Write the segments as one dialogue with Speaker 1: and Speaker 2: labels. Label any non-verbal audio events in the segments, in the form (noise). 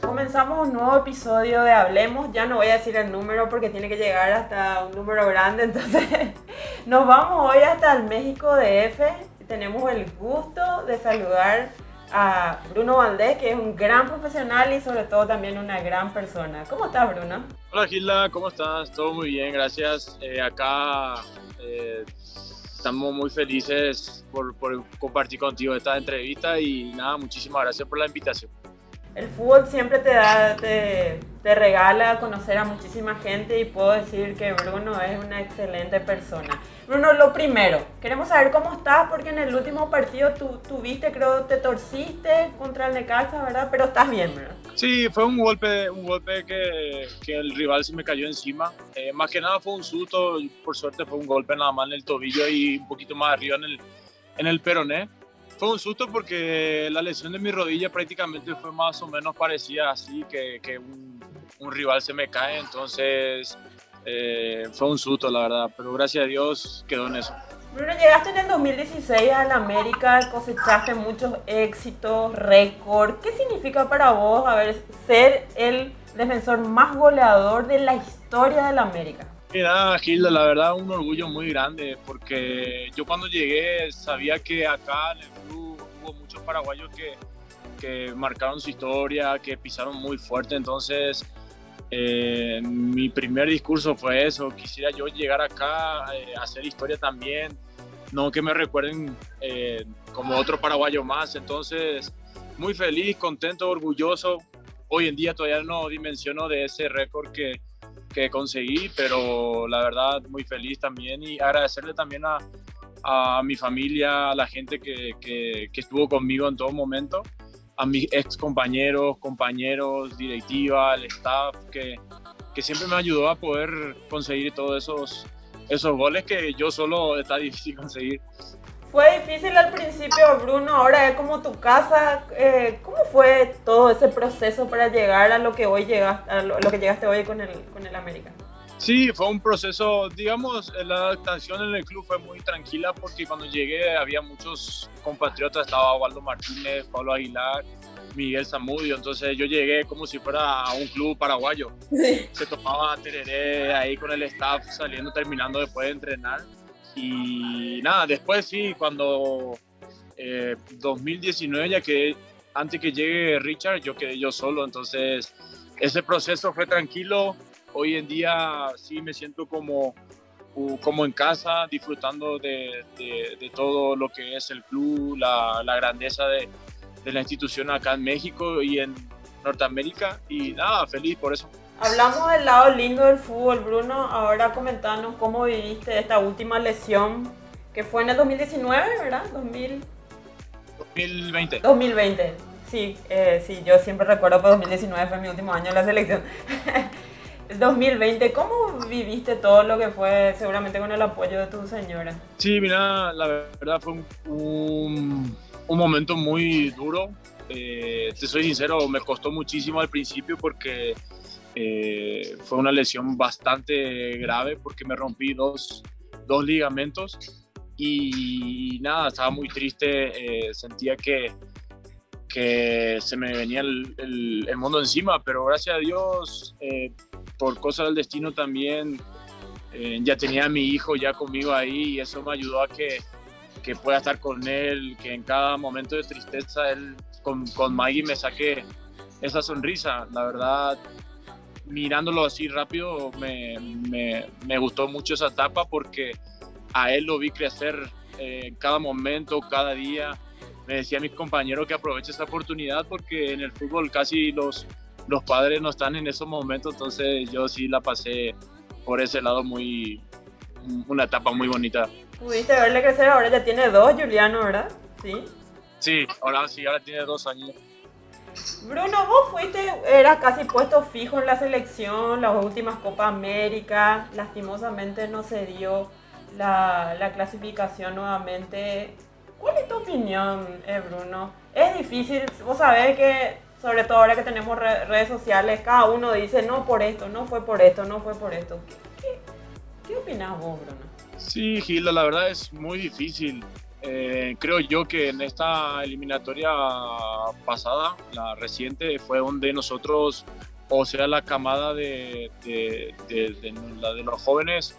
Speaker 1: Comenzamos un nuevo episodio de Hablemos. Ya no voy a decir el número porque tiene que llegar hasta un número grande. (laughs) Entonces, nos vamos hoy hasta el México DF. Tenemos el gusto de saludar a Bruno Valdés, que es un gran profesional y sobre todo también una gran persona. ¿Cómo estás, Bruno?
Speaker 2: Hola, Gilda, ¿cómo estás? Todo muy bien, gracias. Eh, acá eh, estamos muy felices por, por compartir contigo esta entrevista y nada, muchísimas gracias por la invitación.
Speaker 1: El fútbol siempre te da, te, regala conocer a muchísima gente y puedo decir que Bruno es una excelente persona. Bruno, lo primero, queremos saber cómo estás porque en el último partido tú tuviste, creo, te torciste contra el Necaxa, ¿verdad? Pero estás bien, ¿verdad?
Speaker 2: Sí, fue un golpe, un golpe que, que el rival se me cayó encima. Eh, más que nada fue un susto, por suerte fue un golpe nada más en el tobillo y un poquito más arriba en el, en el peroné fue un susto porque la lesión de mi rodilla prácticamente fue más o menos parecida así, que, que un, rival se me cae, entonces eh, fue un susto la verdad, pero gracias a Dios quedó en eso.
Speaker 1: Bruno, llegaste en el 2016 a la América, cosechaste muchos éxitos, récord. ¿Qué significa para vos haber, ser el defensor más goleador de la historia de América?
Speaker 2: Mira, Gilda, la verdad un orgullo muy grande porque yo cuando llegué sabía que acá en el club hubo muchos paraguayos que, que marcaron su historia, que pisaron muy fuerte, entonces eh, mi primer discurso fue eso, quisiera yo llegar acá, eh, hacer historia también, no que me recuerden eh, como otro paraguayo más, entonces muy feliz, contento, orgulloso, hoy en día todavía no dimensiono de ese récord que que conseguí, pero la verdad muy feliz también y agradecerle también a, a mi familia, a la gente que, que, que, estuvo conmigo en todo momento, a mis ex compañeros, compañeros, directiva, el staff, que, que siempre me ayudó a poder conseguir todos esos, esos goles que yo solo está difícil conseguir.
Speaker 1: Fue difícil al principio, Bruno, ahora es como tu casa. Eh, ¿Cómo fue todo ese proceso para llegar a lo que hoy llegaste, a lo, que llegaste hoy con el, con el América?
Speaker 2: Sí, fue un proceso, digamos, la adaptación en el club fue muy tranquila porque cuando llegué había muchos compatriotas, estaba Waldo Martínez, Pablo Aguilar, Miguel Zamudio, entonces yo llegué como si fuera a un club paraguayo. Sí. Se tomaba tereré ahí con el staff saliendo, terminando después de entrenar y nada, después sí, cuando eh, 2019 ya que antes que llegue Richard, yo quedé yo solo, entonces ese proceso fue tranquilo. Hoy en día sí me siento como, como en casa, disfrutando de, de, todo lo que es el club, la, la grandeza de, de la institución acá en México y en Norteamérica. Y nada, feliz por eso.
Speaker 1: Hablamos del lado lindo del fútbol, Bruno. Ahora comentanos cómo viviste esta última lesión que fue en el 2019, ¿verdad? 2000...
Speaker 2: 2020.
Speaker 1: 2020. Sí, eh, sí, yo siempre recuerdo que 2019 fue mi último año en la selección. (laughs) 2020, ¿cómo viviste todo lo que fue seguramente con el apoyo de tu señora?
Speaker 2: Sí, mira, la verdad fue un, un, un momento muy duro. Eh, te soy sincero, me costó muchísimo al principio porque eh, fue una lesión bastante grave porque me rompí dos, dos ligamentos y nada, estaba muy triste, eh, sentía que, que se me venía el, el, el, mundo encima, pero gracias a Dios, eh, por cosas del destino también, eh, ya tenía a mi hijo ya conmigo ahí y eso me ayudó a que, que pueda estar con él, que en cada momento de tristeza él con, con Maggie me saque esa sonrisa. La verdad, mirándolo así rápido, me, me, me, gustó mucho esa etapa porque a él lo vi crecer eh, en cada momento, cada día. Me decía a mis compañeros que aproveche esa oportunidad porque en el fútbol casi los, los padres no están en esos momentos, entonces yo sí la pasé por ese lado muy, una etapa muy bonita.
Speaker 1: Pudiste verle crecer, ahora ya tiene dos, Juliano, ¿verdad? Sí.
Speaker 2: Sí, ahora sí, ahora tiene dos años.
Speaker 1: Bruno, vos fuiste, eras casi puesto fijo en la selección, las últimas Copa América, lastimosamente no se dio la, la clasificación nuevamente. ¿Cuál es tu opinión, eh, Bruno? Es difícil, vos sabés que, sobre todo ahora que tenemos re redes sociales, cada uno dice, no por esto, no fue por esto, no fue por esto. ¿Qué, qué, qué opinas vos, Bruno?
Speaker 2: Sí, Gilda, la verdad es muy difícil eh, creo yo que en esta eliminatoria pasada, la reciente, fue donde nosotros, o sea, la camada de, de, de, los jóvenes,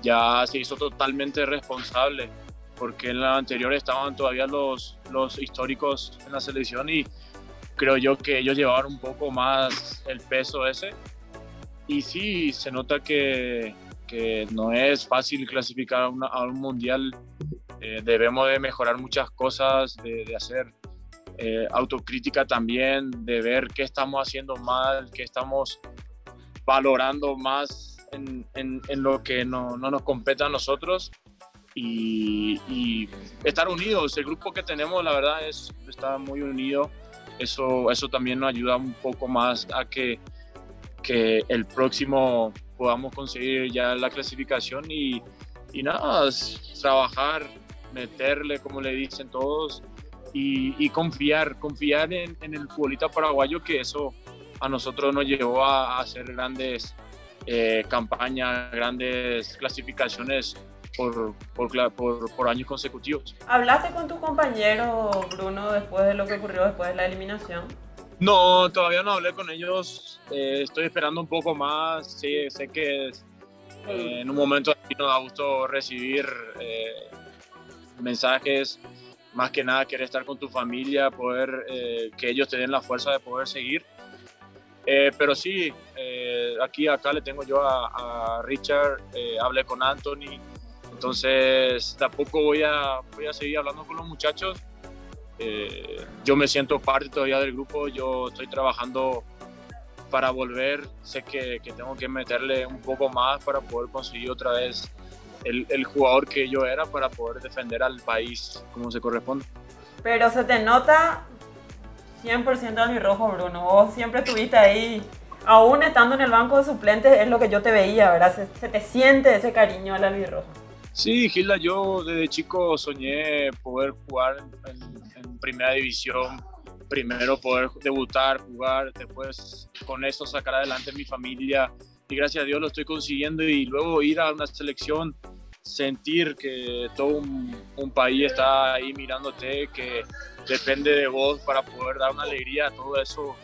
Speaker 2: ya se hizo totalmente responsable, porque en la anterior estaban todavía los, los históricos en la selección y creo yo que ellos llevaron un poco más el peso ese. Y sí, se nota que, que no es fácil clasificar a, a un mundial eh, debemos de mejorar muchas cosas, de, hacer eh, autocrítica también, de ver qué estamos haciendo mal, qué estamos valorando más en, en, lo que no, no, nos compete a nosotros y, y, estar unidos. El grupo que tenemos, la verdad, es, está muy unido. Eso, eso también nos ayuda un poco más a que, que el próximo podamos conseguir ya la clasificación y, y nada, trabajar, meterle, como le dicen todos, y, confiar, confiar en, el futbolista paraguayo, que eso a nosotros nos llevó a, hacer grandes eh, campañas, grandes clasificaciones por, por, por, años consecutivos.
Speaker 1: ¿Hablaste con tu compañero Bruno después de lo que ocurrió después de la eliminación?
Speaker 2: No, todavía no hablé con ellos. Eh, estoy esperando un poco más. Sí, sé que eh, en un momento nos da gusto recibir mensajes, más que nada querer estar con tu familia, poder eh, que ellos te den la fuerza de poder seguir. Eh, pero sí, eh, aquí acá le tengo yo a, Richard, hablé con Anthony, entonces tampoco voy a, voy a seguir hablando con los muchachos. yo me siento parte todavía del grupo, yo estoy trabajando para volver, sé que, que tengo que meterle un poco más para poder conseguir otra vez el, jugador que yo era para poder defender al país como se corresponde.
Speaker 1: Pero se te nota 100% rojo Bruno. Vos siempre estuviste ahí, aún estando en el banco de suplentes, es lo que yo te veía, ¿verdad? Se, te siente ese cariño al albirrojo.
Speaker 2: Sí, Gilda, yo desde chico soñé poder jugar en, primera división, primero poder debutar, jugar, después con eso sacar adelante mi familia y gracias a Dios lo estoy consiguiendo y luego ir a una selección sentir que todo un, país está ahí mirándote, que depende de vos para poder dar una alegría a todo eso,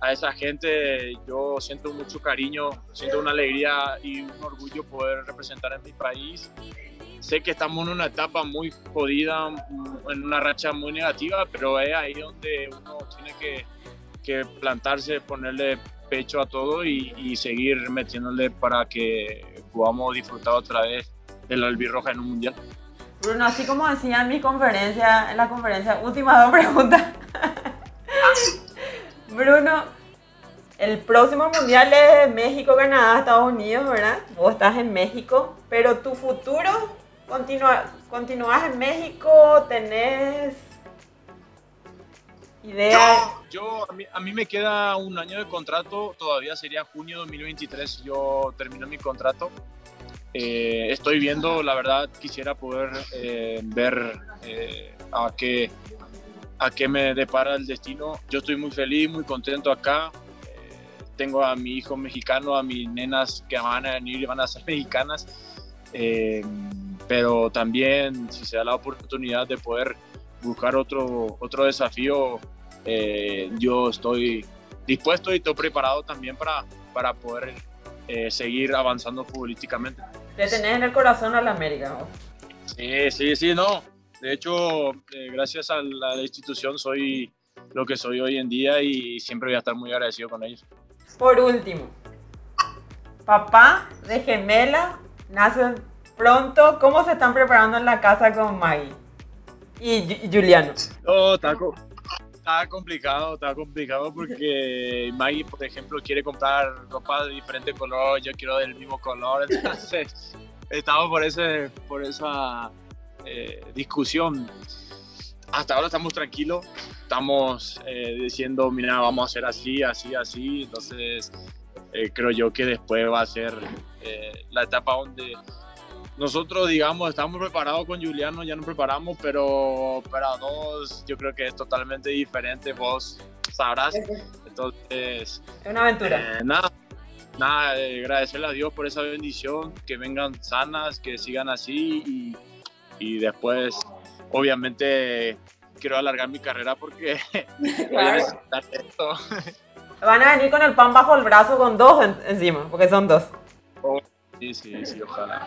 Speaker 2: a esa gente, yo siento mucho cariño, siento una alegría y un orgullo poder representar en mi país. Sé que estamos en una etapa muy jodida, en una racha muy negativa, pero es ahí donde uno tiene que, que plantarse, ponerle pecho a todo y, y seguir metiéndole para que podamos disfrutar otra vez el albirroja en un mundial.
Speaker 1: Bruno, así como decía en mi conferencia, en la conferencia, últimas dos preguntas. Bruno, el próximo mundial es México, Canadá, Estados Unidos, ¿verdad? Vos estás en México, pero tu futuro continúa, continúas en México, tenés idea.
Speaker 2: Yo, a mí, a mí, me queda un año de contrato, todavía sería junio de 2023, yo termino mi contrato. Eh, estoy viendo, la verdad, quisiera poder eh, ver eh, a, qué, a qué me depara el destino. Yo estoy muy feliz, muy contento acá. tengo a mi hijo mexicano, a mis nenas que van a venir y van a ser (laughs) mexicanas. pero también, si se da la oportunidad de poder buscar otro, otro desafío, yo estoy dispuesto y estoy preparado también para, para poder seguir avanzando futbolísticamente.
Speaker 1: Te tenés en el corazón a la América,
Speaker 2: Sí, sí, sí, no. De hecho, eh, gracias a la, institución soy lo que soy hoy en día y siempre voy a estar muy agradecido con ellos.
Speaker 1: Por último, papá de gemela nace pronto. ¿Cómo se están preparando en la casa con Maggie y, Juliano?
Speaker 2: Oh, taco. Está complicado, está complicado porque Maggie, por ejemplo, quiere comprar ropa de diferente color, yo quiero del mismo color, entonces (laughs) estamos por, ese, por esa eh, discusión. Hasta ahora estamos tranquilos, estamos eh, diciendo, mira, vamos a hacer así, así, así, entonces eh, creo yo que después va a ser la etapa donde nosotros, digamos, estamos preparados con Juliano, ya nos preparamos, pero para dos yo creo que es totalmente diferente, vos sabrás. Entonces...
Speaker 1: Es una aventura.
Speaker 2: Eh, nada, nada, eh, agradecerle a Dios por esa bendición, que vengan sanas, que sigan así y, y después obviamente quiero alargar mi carrera porque (laughs) voy a necesitar esto.
Speaker 1: Van a venir con el pan bajo el brazo con dos encima, porque son dos.
Speaker 2: Oh, sí, sí, sí, ojalá.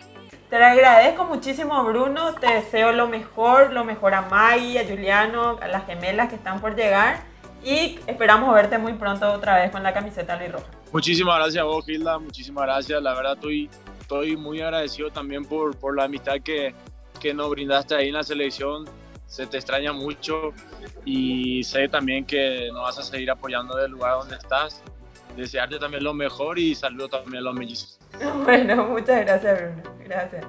Speaker 1: Te agradezco muchísimo, Bruno. Te deseo lo mejor, lo mejor a Maggie, a Juliano, a las gemelas que están por llegar. Y esperamos verte muy pronto otra vez con la camiseta roja.
Speaker 2: Muchísimas gracias a vos, Gilda. Muchísimas gracias. La verdad, estoy, estoy muy agradecido también por, por la amistad que, que nos brindaste ahí en la selección. Se te extraña mucho y sé también que nos vas a seguir apoyando del lugar donde estás. Desearte también lo mejor y saludo también a los mellizos. (laughs)
Speaker 1: Bueno, muchas gracias, Bruno. Gracias.